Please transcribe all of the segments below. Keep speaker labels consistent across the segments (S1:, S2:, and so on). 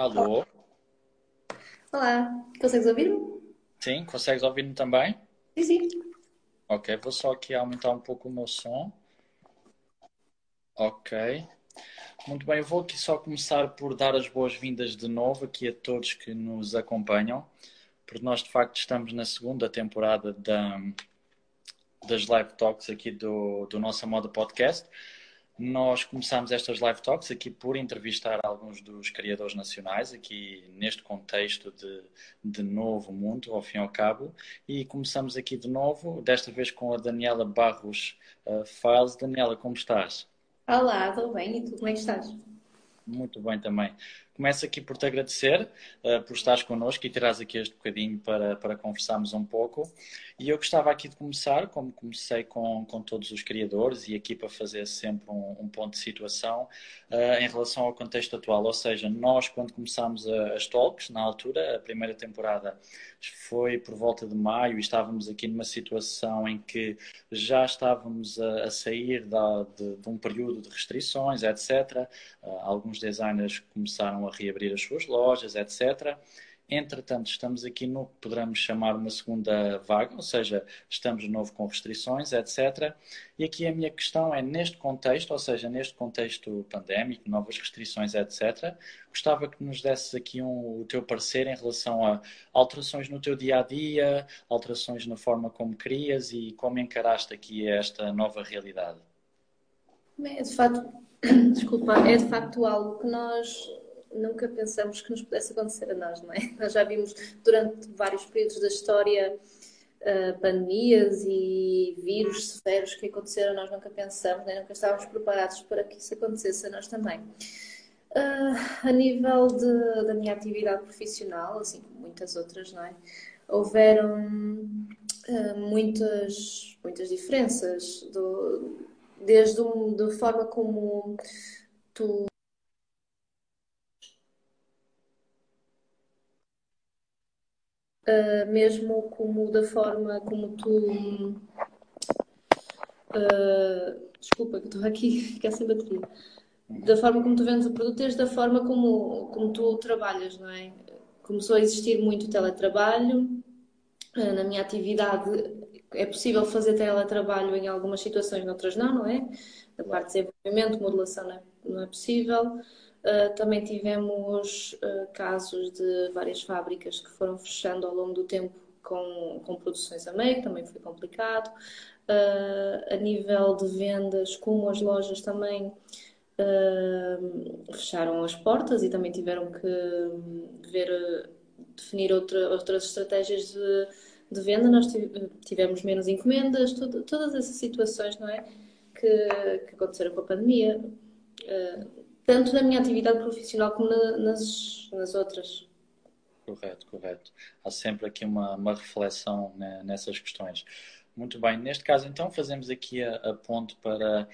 S1: Alô?
S2: Olá, consegues ouvir-me?
S1: Sim, consegues ouvir-me também?
S2: Sim, sim.
S1: Ok, vou só aqui aumentar um pouco o meu som. Ok. Muito bem, eu vou aqui só começar por dar as boas-vindas de novo aqui a todos que nos acompanham, porque nós de facto estamos na segunda temporada da, das live talks aqui do, do Nossa Moda Podcast. Nós começámos estas live talks aqui por entrevistar alguns dos criadores nacionais, aqui neste contexto de, de novo mundo, ao fim e ao cabo, e começamos aqui de novo, desta vez com a Daniela Barros uh, Files. Daniela, como estás?
S2: Olá, estou bem, e tu como é que estás?
S1: Muito bem também. Começo aqui por te agradecer uh, por estares connosco e tirares aqui este bocadinho para, para conversarmos um pouco. E eu gostava aqui de começar, como comecei com, com todos os criadores e aqui para fazer sempre um, um ponto de situação uh, em relação ao contexto atual. Ou seja, nós, quando começámos as talks, na altura, a primeira temporada foi por volta de maio e estávamos aqui numa situação em que já estávamos a, a sair da, de, de, um período de restrições, etc. Uh, alguns designers começaram a reabrir as suas lojas, etc. Entretanto, estamos aqui no que poderemos chamar uma segunda vaga, ou seja, estamos de novo com restrições, etc. E aqui a minha questão é, neste contexto, ou seja, neste contexto pandémico, novas restrições, etc., gostava que nos desses aqui um, o teu parecer em relação a alterações no teu dia a dia, alterações na forma como crias e como encaraste aqui esta nova realidade.
S2: É de facto, desculpa, é de facto algo que nós nunca pensamos que nos pudesse acontecer a nós, não é? Nós já vimos durante vários períodos da história uh, pandemias e vírus severos que aconteceram, nós nunca pensamos, nem nunca estávamos preparados para que isso acontecesse a nós também. Uh, a nível de, da minha atividade profissional, assim como muitas outras, não é? Houveram uh, muitas, muitas diferenças, do, desde um, da forma como tu uh, mesmo como da forma como tu. Uh, desculpa, que estou aqui, ficar sem bateria. Da forma como tu vendes o produto, desde a forma como, como tu trabalhas, não é? Começou a existir muito teletrabalho. Uh, na minha atividade é possível fazer teletrabalho em algumas situações, noutras não, não é? Da parte de desenvolvimento, modulação não é, não é possível. Uh, também tivemos uh, casos de várias fábricas que foram fechando ao longo do tempo com, com produções a meio, também foi complicado. Uh, a nível de vendas, como as lojas também fecharam as portas e também tiveram que ver, definir outra, outras estratégias de, de, venda. Nós tivemos menos encomendas, tudo, todas essas situações, não é? Que, que aconteceram com a pandemia tanto na minha atividade profissional como na, nas, nas outras.
S1: Correto, correto. Há sempre aqui uma, uma reflexão né, nessas questões. Muito bem, neste caso então fazemos aqui a, a ponto para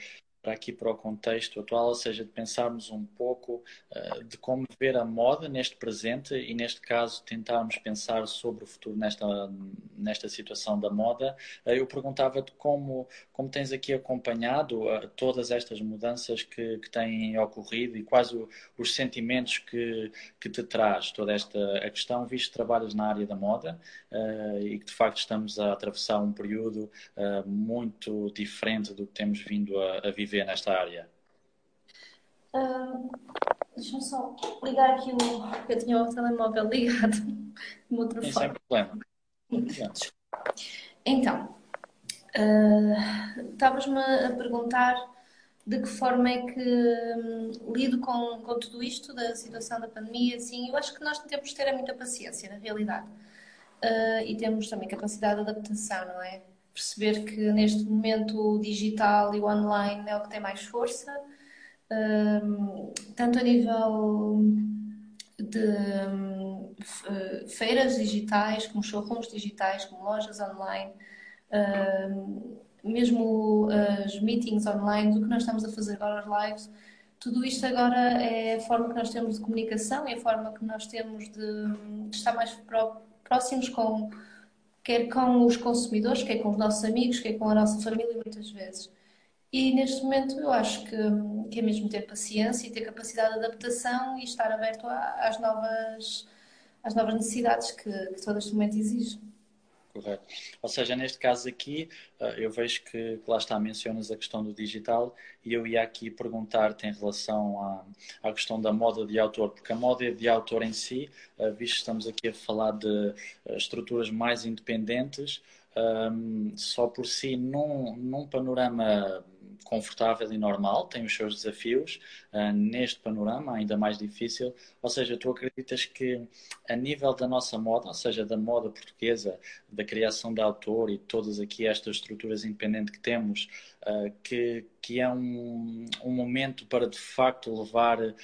S1: para aqui para o contexto atual, ou seja, de pensarmos um pouco uh, de como ver a moda neste presente e, neste caso, tentarmos pensar sobre o futuro nesta, nesta situação da moda. Uh, eu perguntava-te como, como tens aqui acompanhado uh, todas estas mudanças que, que têm ocorrido e quais o, os sentimentos que, que te traz toda esta a questão, visto que trabalhas na área da moda e que, de facto, estamos a atravessar um período muito diferente do que temos vindo a, a viver vê nesta área?
S2: Uh, Deixa-me só ligar aqui o. Eu tinha o telemóvel ligado de uma outra
S1: Sim,
S2: forma.
S1: Sem problema.
S2: Então, uh, estavas-me a perguntar de que forma é que um, lido com, com tudo isto, da situação da pandemia, assim, eu acho que nós temos que ter muita paciência, na realidade. Uh, e temos também capacidade de adaptação, não é? Perceber que neste momento o digital e o online é o que tem mais força, um, tanto a nível de um, feiras digitais, como showrooms digitais, como lojas online, um, mesmo as meetings online, o que nós estamos a fazer agora, as lives, tudo isto agora é a forma que nós temos de comunicação, é a forma que nós temos de, de estar mais próximos com quer com os consumidores, quer com os nossos amigos, quer com a nossa família, muitas vezes. E neste momento eu acho que, que é mesmo ter paciência e ter capacidade de adaptação e estar aberto às novas, às novas necessidades que, que todo este momento exige.
S1: Correto. Ou seja, neste caso aqui, eh, eu vejo que, lá está, mencionas a questão do digital e eu ia aqui perguntar-te em relação à, à questão da moda de autor, porque a moda de autor em si, eh, visto que estamos aqui a falar de eh, estruturas mais independentes, só por si, num, num panorama confortável e normal, tem os seus desafios. Uh, neste panorama, ainda mais difícil. Ou seja, tu acreditas que, a nível da nossa moda, ou seja, da moda portuguesa, da criação de autor e todas aqui estas estruturas independentes que temos, uh, que, que é um, um momento para de facto levar uh,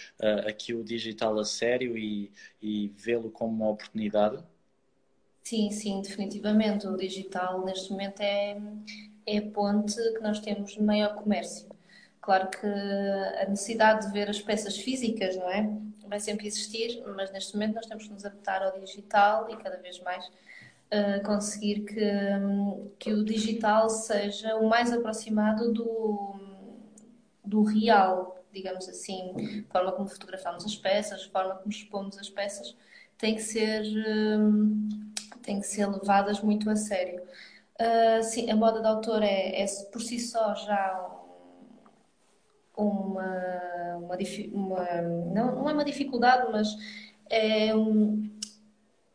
S1: aqui o digital a sério e, e vê-lo como uma oportunidade?
S2: Sim, sim, definitivamente. O digital neste momento é, é a ponte que nós temos no maior comércio. Claro que a necessidade de ver as peças físicas, não é? Vai sempre existir, mas neste momento nós temos que nos adaptar ao digital e cada vez mais uh, conseguir que, que o digital seja o mais aproximado do, do real, digamos assim. A forma como fotografamos as peças, a forma como expomos as peças, tem que ser, uh, tem que ser levadas muito a sério. Uh, sim, a moda de autor é, é por si só já uma, uma, uma não, não, é uma dificuldade, mas é, um,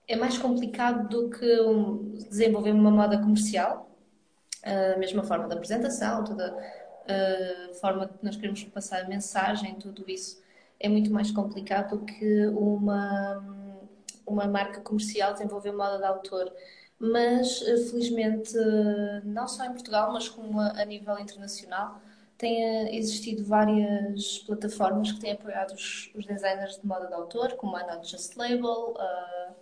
S2: é mais complicado do que um, desenvolver uma moda comercial, a mesma forma da apresentação, toda a forma que nós queremos passar a mensagem, tudo isso é muito mais complicado do que uma, uma marca comercial desenvolver moda de autor mas eh, felizmente não só em Portugal, mas como a, nível internacional, tem eh, existido várias plataformas que têm apoiado os, os designers de moda de autor, como a Not Just Label, uh,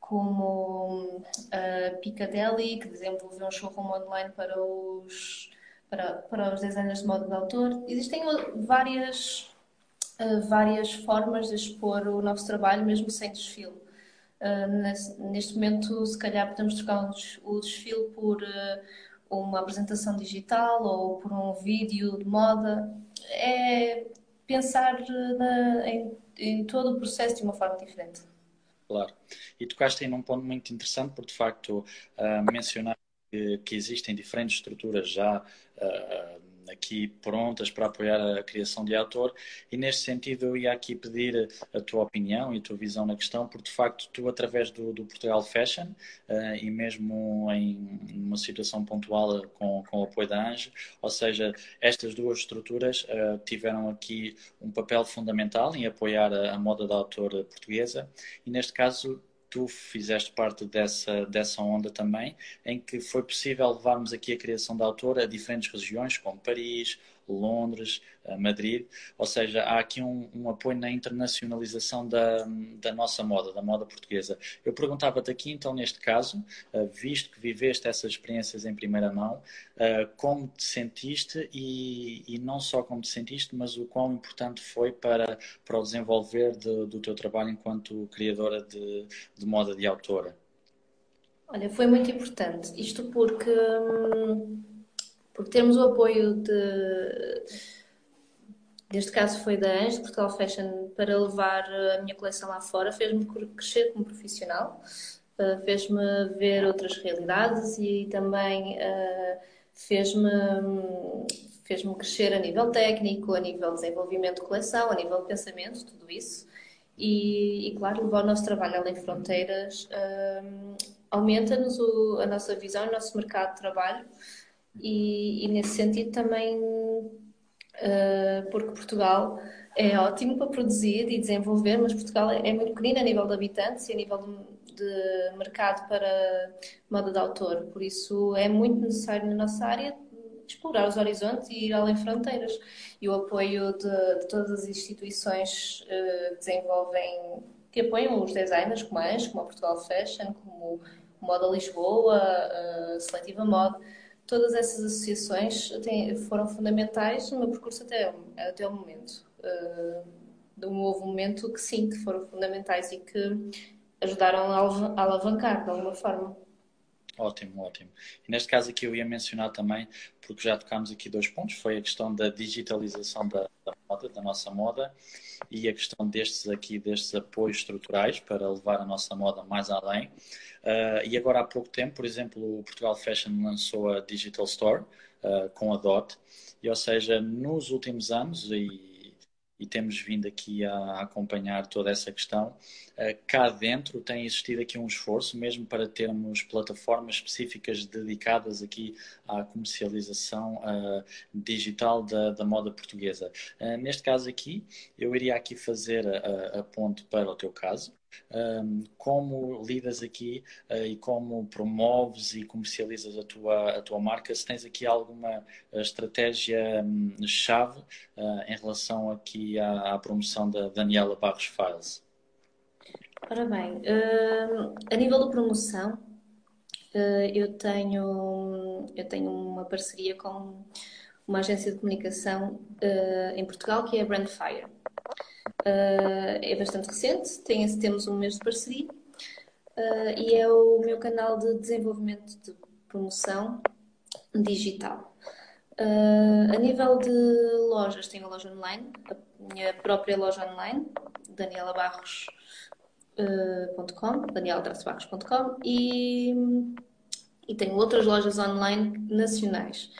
S2: como a Piccadilly, que desenvolveu um showroom online para os, para, para os designers de moda de autor. Existem várias, uh, várias formas de expor o nosso trabalho, mesmo sem desfile. Uh, neste momento, se calhar, podemos trocar o desfile por uh, uma apresentação digital ou por um vídeo de moda. É pensar na, em, em, todo o processo de uma forma diferente.
S1: Claro. E tocaste aí num ponto muito interessante, porque de facto uh, mencionar que, que, existem diferentes estruturas já aqui prontas para apoiar a criação de autor e neste sentido eu ia aqui pedir a tua opinião e a tua visão na questão, porque de facto tu através do, do Portugal Fashion uh, e mesmo em uma situação pontual com, com o apoio da ANGE, ou seja, estas duas estruturas uh, tiveram aqui um papel fundamental em apoiar a, a moda da autor portuguesa. E neste caso tu fizeste parte dessa, dessa onda também, em que foi possível levarmos aqui a criação da autora a diferentes regiões, como Paris, Londres, eh, Madrid, ou seja, há aqui um, um, apoio na internacionalização da, da nossa moda, da moda portuguesa. Eu perguntava-te aqui, então, neste caso, eh, visto que viveste essas experiências em primeira mão, eh, como te sentiste e, e não só como te sentiste, mas o quão importante foi para, para o desenvolver de, do teu trabalho enquanto criadora de, de moda de autora?
S2: Olha, foi muito importante. Isto porque. Hum porque termos o apoio de. Neste caso foi da de Portugal Fashion, para levar a minha coleção lá fora, fez-me crescer como profissional, eh, fez-me ver outras realidades e também eh, fez-me fez-me crescer a nível técnico, a nível de desenvolvimento de coleção, a nível de pensamento, tudo isso. E, e claro, levar o nosso trabalho além de fronteiras eh, aumenta-nos a nossa visão, o nosso mercado de trabalho e, e nesse sentido também uh, porque Portugal é ótimo para produzir e desenvolver, mas Portugal é, é muito pequenino a nível de habitantes e a nível de, de, mercado para moda de autor, por isso é muito necessário na nossa área explorar os horizontes e ir além fronteiras. E o apoio de, de todas as instituições uh, desenvolvem, que apoiam os designers, como a Anjo, como a Portugal Fashion, como Moda Lisboa, uh, Seletiva Moda, todas essas associações têm, foram fundamentais no meu percurso até, até o momento. Uh, houve um momento que sim, que foram fundamentais e que ajudaram a alavancar de alguma forma.
S1: Ótimo, ótimo. E neste caso aqui eu ia mencionar também, porque já tocámos aqui dois pontos, foi a questão da digitalização da, da moda, da nossa moda, e a questão destes aqui, destes apoios estruturais para levar a nossa moda mais além. Uh, e agora há pouco tempo, por exemplo, o Portugal Fashion lançou a Digital Store uh, com a DOT, e ou seja, nos últimos anos, e e temos vindo aqui a acompanhar toda essa questão. Eh, cá dentro tem existido aqui um esforço mesmo para termos plataformas específicas dedicadas aqui à comercialização uh, digital da, da, moda portuguesa. Uh, neste caso aqui, eu iria aqui fazer a, a ponte para o teu caso. Um, como lidas aqui uh, e como promoves e comercializas a tua, a tua marca, se tens aqui alguma uh, estratégia um, chave uh, em relação aqui à, à, promoção da Daniela Barros Files.
S2: Ora bem, a nível de promoção, eu, tenho, eu tenho uma parceria com uma agência de comunicação em Portugal que é a Brandfire. Uh, é bastante recente, tem, temos um mês de parceria uh, e é o meu canal de desenvolvimento de promoção digital. Uh, a nível de lojas, tenho a loja online, a minha própria loja online, danielabarros.com, daniela-barros.com e, e tenho outras lojas online nacionais.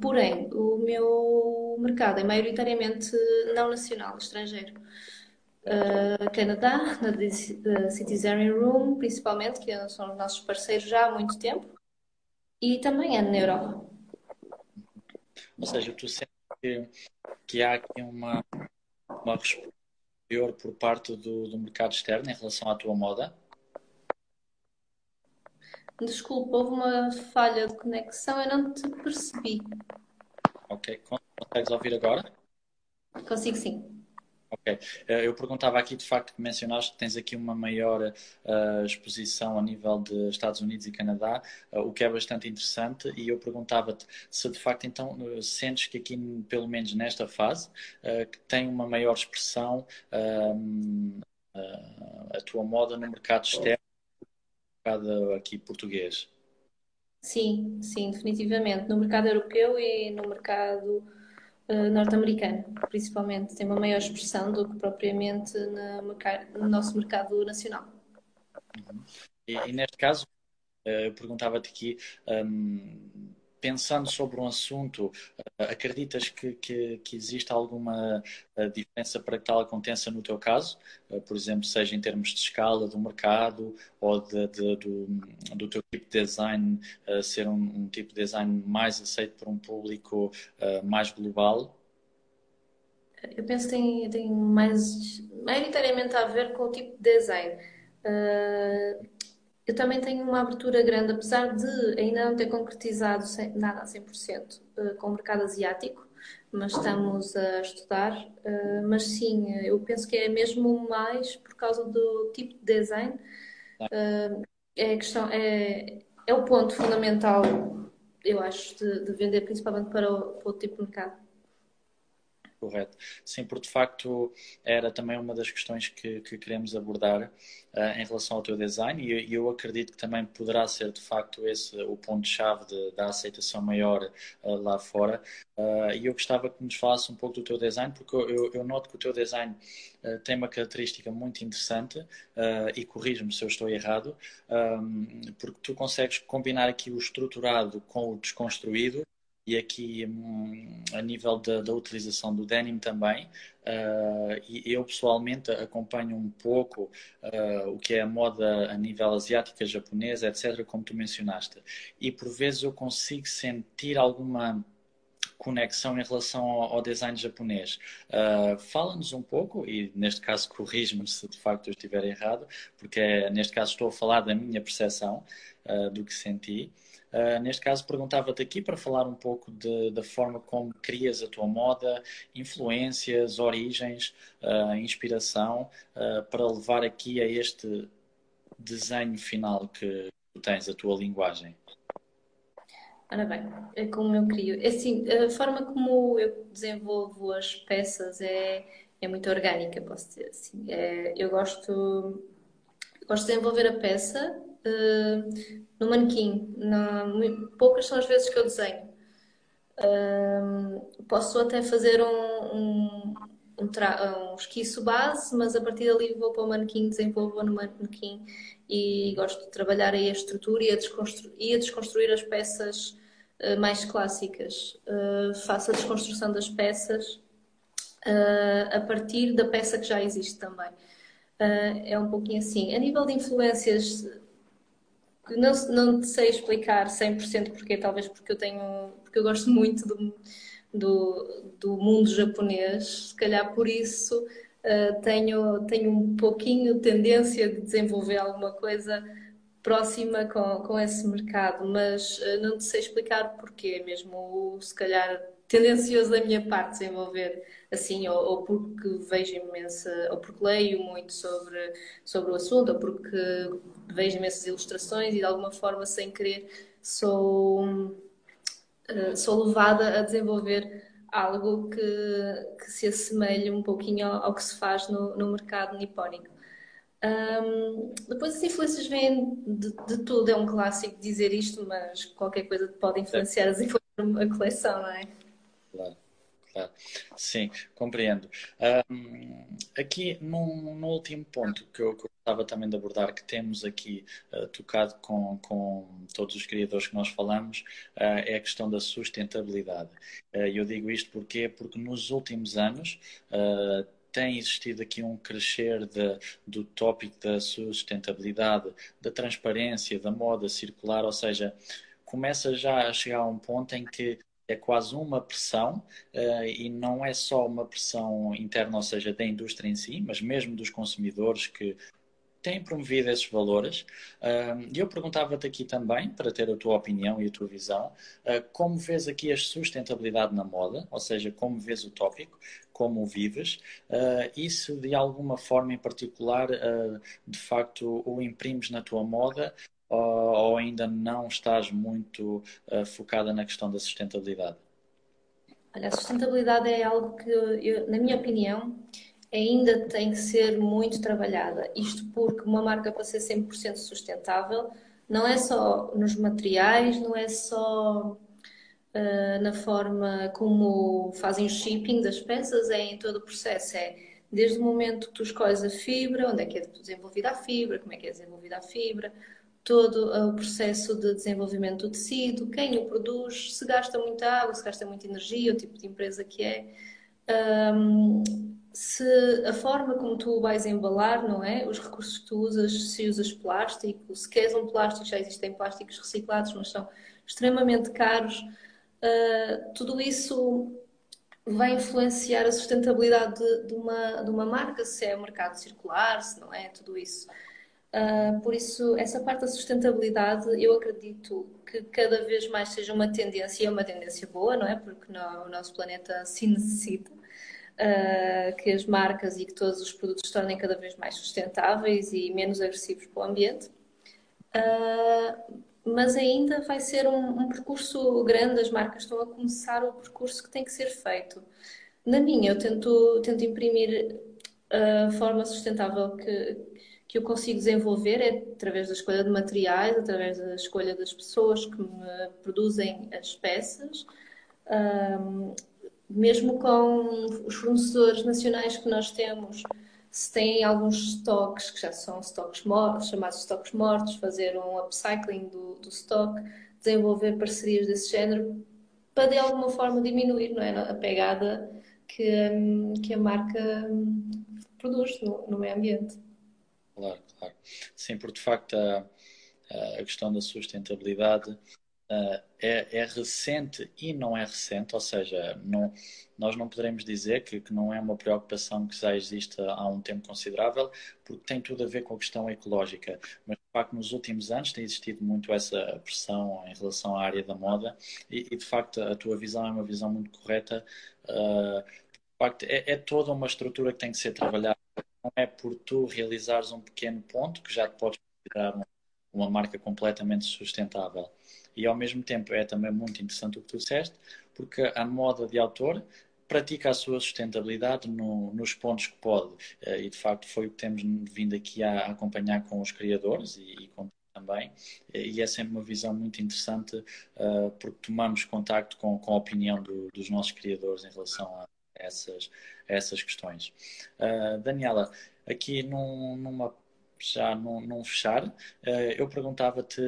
S2: Porém, o meu mercado é maioritariamente não nacional, estrangeiro. Uh, Canadá, na Citizen Room, principalmente, que são os nossos parceiros já há muito tempo, e também é na Europa.
S1: Ou seja, tu sentes que, que há aqui uma, uma resposta por parte do, do mercado externo em relação à tua moda?
S2: Desculpa, houve uma falha de conexão, eu não te percebi.
S1: Ok, consegues ouvir agora?
S2: Consigo sim.
S1: Ok, eh, eu perguntava aqui de facto que mencionaste que tens aqui uma maior uh, exposição a nível de Estados Unidos e Canadá, uh, o que é bastante interessante, e eu perguntava-te se de facto então sentes que aqui, pelo menos nesta fase, uh, que tem uma maior expressão a tua moda no mercado externo mercado aqui português?
S2: Sim, sim, definitivamente. No mercado europeu e no mercado uh, norte-americano, principalmente. Tem uma maior expressão do que propriamente no, no nosso mercado nacional.
S1: Uhum. E, e, neste caso, uh, eu perguntava-te aqui. Um, pensando sobre um assunto, eh, acreditas que, que, que existe alguma eh, diferença para que tal aconteça no teu caso? Eh, por exemplo, seja em termos de escala do mercado ou de, de, do, do teu tipo de design ser um, um, tipo de design mais aceito por um público mais global?
S2: Eu penso que tem, tem mais, maioritariamente a ver com o tipo de design. Uh, eu também tenho uma abertura grande, apesar de ainda não ter concretizado nada a 100% eh, com o mercado asiático, mas estamos a estudar. Eh, mas sim, eu penso que é mesmo mais por causa do tipo de design. Eh, é, questão, é, é o ponto fundamental, eu acho, de, de vender principalmente para o, para o tipo de mercado
S1: correto. Sim, porque de facto era também uma das questões que, que queremos abordar uh, em relação ao teu design e, eu acredito que também poderá ser de facto esse o ponto-chave da aceitação maior uh, lá fora. Uh, e eu gostava que nos falasse um pouco do teu design, porque eu, eu noto que o teu design tem uma característica muito interessante e corrijo-me se eu estou errado, um, porque tu consegues combinar aqui o estruturado com o desconstruído e aqui um, a nível da, da, utilização do denim também. Uh, eu pessoalmente acompanho um pouco uh, o que é a moda a nível asiática, japonesa, etc., como tu mencionaste. E por vezes eu consigo sentir alguma conexão em relação ao, design japonês. Uh, Fala-nos um pouco, e neste caso corrijo-me se de facto eu estiver errado, porque é, neste caso estou a falar da minha percepção do que senti. Uh, neste caso, perguntava-te aqui para falar um pouco de, da forma como crias a tua moda, influências, origens, uh, inspiração, uh, para levar aqui a este desenho final que tu tens, a tua linguagem.
S2: Ora bem, é como eu crio. É assim, a forma como eu desenvolvo as peças é, é muito orgânica, posso dizer assim. É, eu gosto, gosto de desenvolver a peça uh, no manequim. Não, poucas são as vezes que eu desenho. Uh, posso até fazer um, um, um, um esquiço base, mas a partir dali vou para o manequim, desenvolvo no manequim e gosto de trabalhar aí a estrutura e a, desconstru e a desconstruir as peças uh, mais clássicas. Uh, faço a desconstrução das peças uh, a partir da peça que já existe também. é um pouquinho assim. A nível de influências, não, não sei explicar 100% porque, talvez porque eu tenho, porque eu gosto muito do, do, do mundo japonês, se calhar por isso uh, tenho, tenho um pouquinho tendência de desenvolver alguma coisa próxima com, com esse mercado, mas uh, não sei explicar porquê, mesmo. Se calhar tendencioso da minha parte desenvolver assim, ou, ou, porque vejo imensa, ou porque leio muito sobre, sobre o assunto, ou porque vejo imensas ilustrações e de alguma forma, sem querer, sou, uh, sou levada a desenvolver algo que, que se assemelhe um pouquinho ao, ao que se faz no, no mercado nipónico. Um, depois as influências vêm de, de, tudo, é um clássico dizer isto, mas qualquer coisa pode influenciar as influências a coleção, não é?
S1: Claro, claro. Sim, compreendo. Um, aqui, no, no, último ponto que eu, gostava também de abordar, que temos aqui uh, tocado com, com todos os criadores que nós falamos, uh, é a questão da sustentabilidade. Uh, eu digo isto porque, porque nos últimos anos tem existido aqui um crescer de, do tópico da sustentabilidade, da transparência, da moda circular, ou seja, começa já a chegar a um ponto em que é quase uma pressão uh, e não é só uma pressão interna, ou seja, da indústria em si, mas mesmo dos consumidores que têm promovido esses valores. E eu perguntava-te aqui também, para ter a tua opinião e a tua visão, uh, como vês aqui a sustentabilidade na moda, ou seja, como vês o tópico, como o vives, uh, e se de alguma forma em particular, de facto, o imprimes na tua moda ou, ou ainda não estás muito focada na questão da sustentabilidade?
S2: Olha, a sustentabilidade é algo que, eu, na minha opinião, ainda tem que ser muito trabalhada. Isto porque uma marca para ser 100% sustentável não é só nos materiais, não é só uh, na forma como fazem o shipping das peças, é em todo o processo. É desde o momento que tu escolhes a fibra, onde é que é desenvolvida a fibra, como é que é desenvolvida a fibra, todo o processo de desenvolvimento do tecido, quem o produz, se gasta muita água, se gasta muita energia, o tipo de empresa que é. Um, se a forma como tu vais embalar, não é? Os recursos que tu usas, se usas plástico, se queres um plástico, já existem plásticos reciclados, mas são extremamente caros. Uh, tudo isso vai influenciar a sustentabilidade de, de, uma, de uma marca, se é mercado circular, se não é, tudo isso. Uh, por isso, essa parte da sustentabilidade, eu acredito que cada vez mais seja uma tendência, e é uma tendência boa, não é? Porque o nosso planeta se necessita uh, que as marcas e que todos os produtos se tornem cada vez mais sustentáveis e menos agressivos para o ambiente. Uh, mas ainda vai ser um, um, percurso grande, as marcas estão a começar o percurso que tem que ser feito. Na minha, eu tento, tento imprimir a forma sustentável que, que eu consigo desenvolver é através da escolha de materiais, através da escolha das pessoas que me produzem as peças. Um, mesmo com os fornecedores nacionais que nós temos, se têm alguns estoques que já são estoques mortos, chamados estoques mortos, fazer um upcycling do, do stock, desenvolver parcerias desse género para de alguma forma diminuir não é, a pegada que, que a marca produz no, no meio ambiente.
S1: Claro, claro. Sim, porque de facto a, a questão da sustentabilidade uh, é, é, recente e não é recente, ou seja, não, nós não poderemos dizer que, que, não é uma preocupação que já existe há um tempo considerável, porque tem tudo a ver com a questão ecológica. Mas, de facto, nos últimos anos tem existido muito essa pressão em relação à área da moda e, e de facto, a tua visão é uma visão muito correta. Uh, de facto, é, é toda uma estrutura que tem que ser trabalhada. Não é por tu realizares um pequeno ponto que já te podes considerar uma, marca completamente sustentável. E ao mesmo tempo é também muito interessante o que tu disseste, porque a moda de autor pratica a sua sustentabilidade no, nos pontos que pode. Eh, e de facto foi o que temos vindo aqui a, acompanhar com os criadores e, e com também também, e é sempre uma visão muito interessante uh, porque tomamos contacto com, com a opinião do, dos nossos criadores em relação a essas, essas questões. Uh, Daniela, aqui num, numa já num, num fechar, uh, eu perguntava-te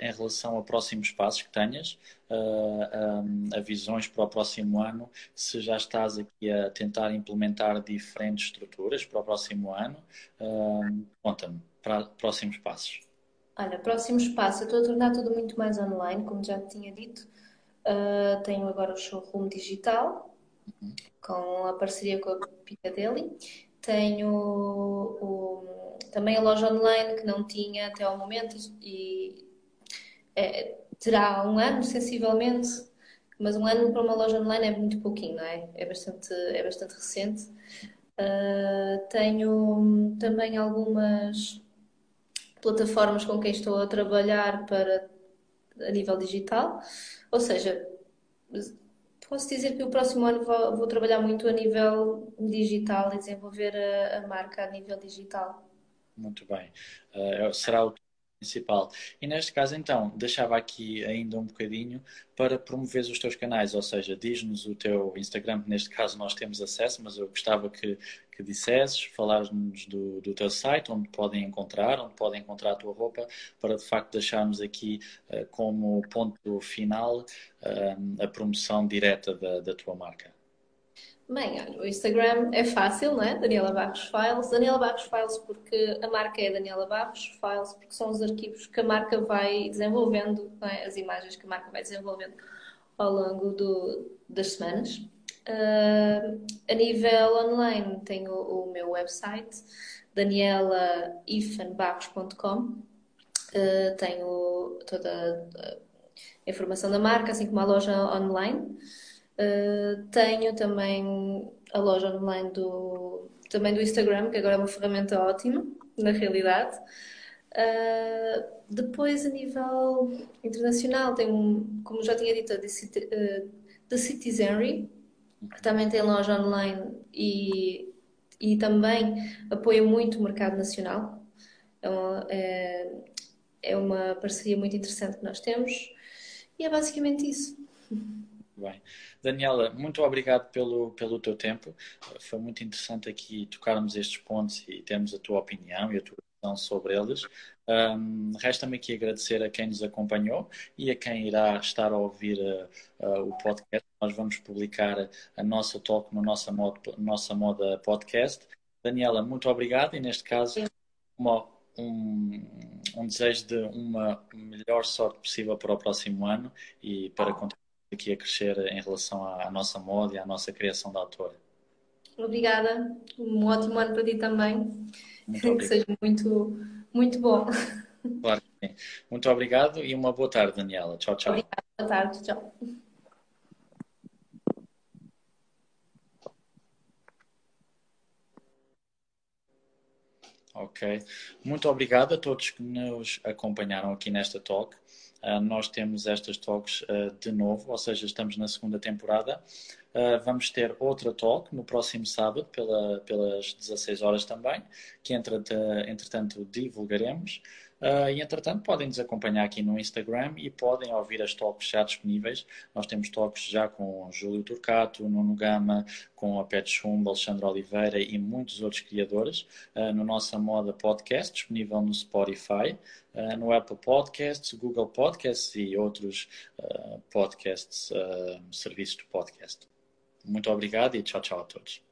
S1: em relação a próximos passos que tenhas, uh, um, a visões para o próximo ano, se já estás aqui a tentar implementar diferentes estruturas para o próximo ano. Uh, Conta-me, para próximos passos.
S2: Olha, próximos passos, eu estou a tornar tudo muito mais online, como já te tinha dito. Tenho agora o showroom digital, com a parceria com a Piccadilly. Tenho o, também a loja online que não tinha até ao momento e é, terá um ano, sensivelmente, mas um ano para uma loja online é muito pouquinho, não é? É bastante, é bastante recente. Uh, tenho também algumas plataformas com quem estou a trabalhar para a nível digital, ou seja, posso dizer que o próximo ano vou, vou trabalhar muito a nível digital e desenvolver a, a marca a nível digital.
S1: Muito bem. Uh, será o principal. E neste caso, então, deixava aqui ainda um bocadinho para promover os teus canais, ou seja, diz-nos o teu Instagram, neste caso nós temos acesso, mas eu gostava que, que dissesses, falares-nos do, do teu site, onde podem encontrar, onde podem encontrar a tua roupa, para de facto deixarmos aqui uh, como ponto final uh, a promoção direta da, da tua marca.
S2: Bem, olha, o Instagram é fácil, não é? Daniela Barros Files. Daniela Barros Files porque a marca é Daniela Barros Files, porque são os arquivos que a marca vai desenvolvendo, é? as imagens que a marca vai desenvolvendo ao longo do, das semanas. Uh, a nível online, tenho o, meu website, danielaifenbarros.com. Uh, ah, tenho toda a informação da marca, assim como a loja online. Uh, tenho também a loja online do, também do Instagram, que agora é uma ferramenta ótima, na realidade. Uh, depois, a nível internacional, tenho, como já tinha dito, The Citizenry, que também tem loja online e, e também apoia muito o mercado nacional. É uma, é, é uma parceria muito interessante que nós temos. E é basicamente isso.
S1: Bem. Daniela, muito obrigado pelo, pelo teu tempo. Foi muito interessante aqui tocarmos estes pontos e termos a tua opinião e a tua sobre eles. Um, Resta-me aqui agradecer a quem nos acompanhou e a quem irá estar a ouvir uh, uh, o podcast. Nós vamos publicar a nossa talk no nossa moda, nossa moda podcast. Daniela, muito obrigado e neste caso uma, um, um desejo de uma melhor sorte possível para o próximo ano e para continuar aqui a crescer em relação à, nossa moda e à nossa criação da autora.
S2: Obrigada. Um ótimo ano para ti também. Que seja muito, muito bom.
S1: Claro que sim. Muito obrigado e uma boa tarde, Daniela. Tchau, tchau.
S2: Obrigada. Boa tarde. Tchau.
S1: Ok. Muito obrigado a todos que nos acompanharam aqui nesta talk. Uh, nós temos estas talks uh, de novo, ou seja, estamos na segunda temporada. Uh, vamos ter outra talk no próximo sábado, pela, pelas 16 horas também, que entretanto divulgaremos. Uh, e entretanto podem nos acompanhar aqui no Instagram e podem ouvir as talks já disponíveis. Nós temos talks já com Júlio Turcato, Nuno Gama, com a Pet Chumba, Alexandre Oliveira e muitos outros criadores uh, no Nossa Moda Podcast, disponível no Spotify, uh, no Apple Podcasts, Google Podcasts e outros podcasts, serviços de podcast. Muito obrigado e tchau, tchau a todos.